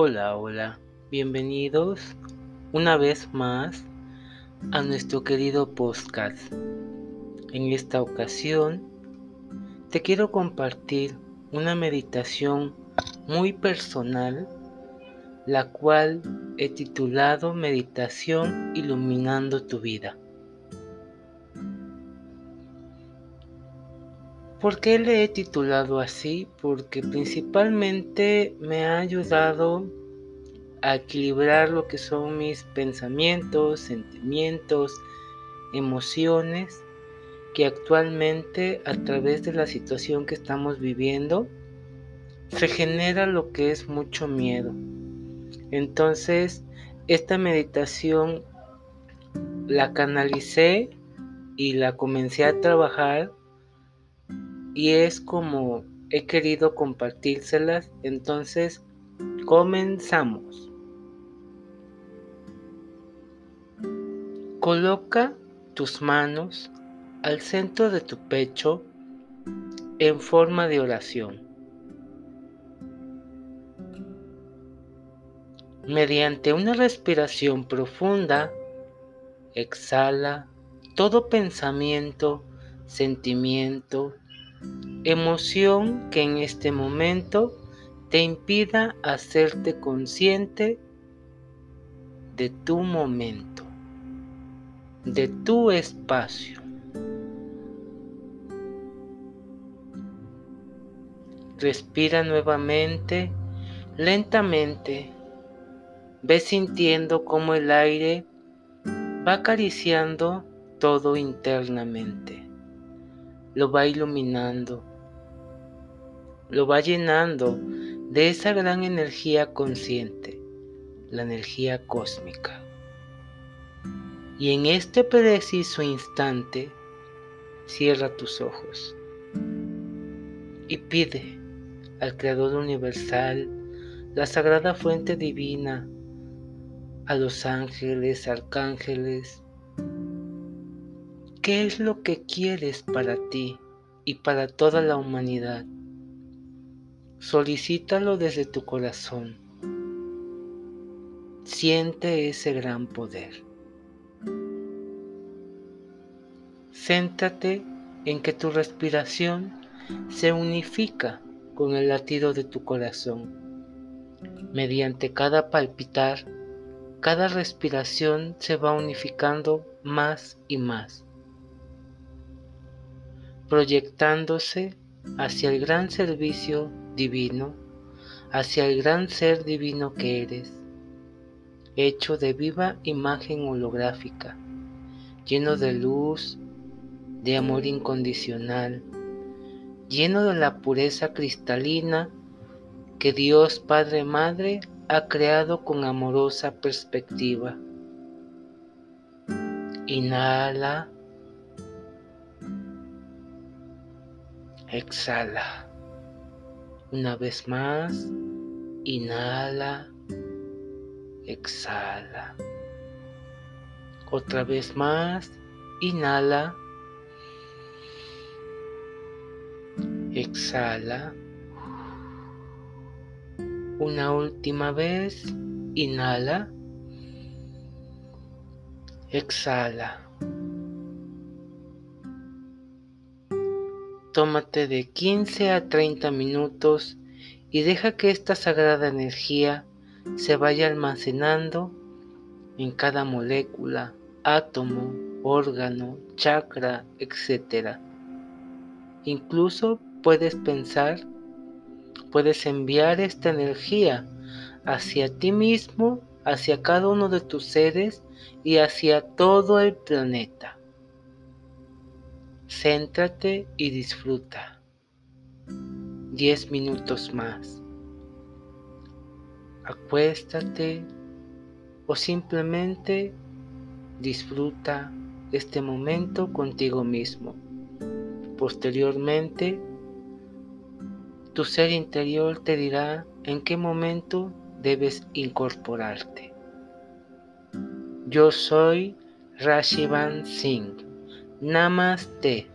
Hola, hola, bienvenidos una vez más a nuestro querido podcast. En esta ocasión te quiero compartir una meditación muy personal, la cual he titulado Meditación Iluminando tu Vida. ¿Por qué le he titulado así? Porque principalmente me ha ayudado a equilibrar lo que son mis pensamientos, sentimientos, emociones, que actualmente a través de la situación que estamos viviendo se genera lo que es mucho miedo. Entonces, esta meditación la canalicé y la comencé a trabajar y es como he querido compartírselas. Entonces, comenzamos. Coloca tus manos al centro de tu pecho en forma de oración. Mediante una respiración profunda, exhala todo pensamiento, sentimiento, emoción que en este momento te impida hacerte consciente de tu momento, de tu espacio. Respira nuevamente, lentamente. Ve sintiendo cómo el aire va acariciando todo internamente lo va iluminando, lo va llenando de esa gran energía consciente, la energía cósmica. Y en este preciso instante, cierra tus ojos y pide al Creador Universal, la Sagrada Fuente Divina, a los ángeles, arcángeles, ¿Qué es lo que quieres para ti y para toda la humanidad? Solicítalo desde tu corazón. Siente ese gran poder. Céntrate en que tu respiración se unifica con el latido de tu corazón. Mediante cada palpitar, cada respiración se va unificando más y más proyectándose hacia el gran servicio divino, hacia el gran ser divino que eres, hecho de viva imagen holográfica, lleno de luz, de amor incondicional, lleno de la pureza cristalina que Dios Padre Madre ha creado con amorosa perspectiva. Inhala Exhala. Una vez más, inhala, exhala. Otra vez más, inhala, exhala. Una última vez, inhala, exhala. Tómate de 15 a 30 minutos y deja que esta sagrada energía se vaya almacenando en cada molécula, átomo, órgano, chakra, etc. Incluso puedes pensar, puedes enviar esta energía hacia ti mismo, hacia cada uno de tus seres y hacia todo el planeta. Céntrate y disfruta. Diez minutos más. Acuéstate o simplemente disfruta este momento contigo mismo. Posteriormente, tu ser interior te dirá en qué momento debes incorporarte. Yo soy Rashivan Singh. Namaste.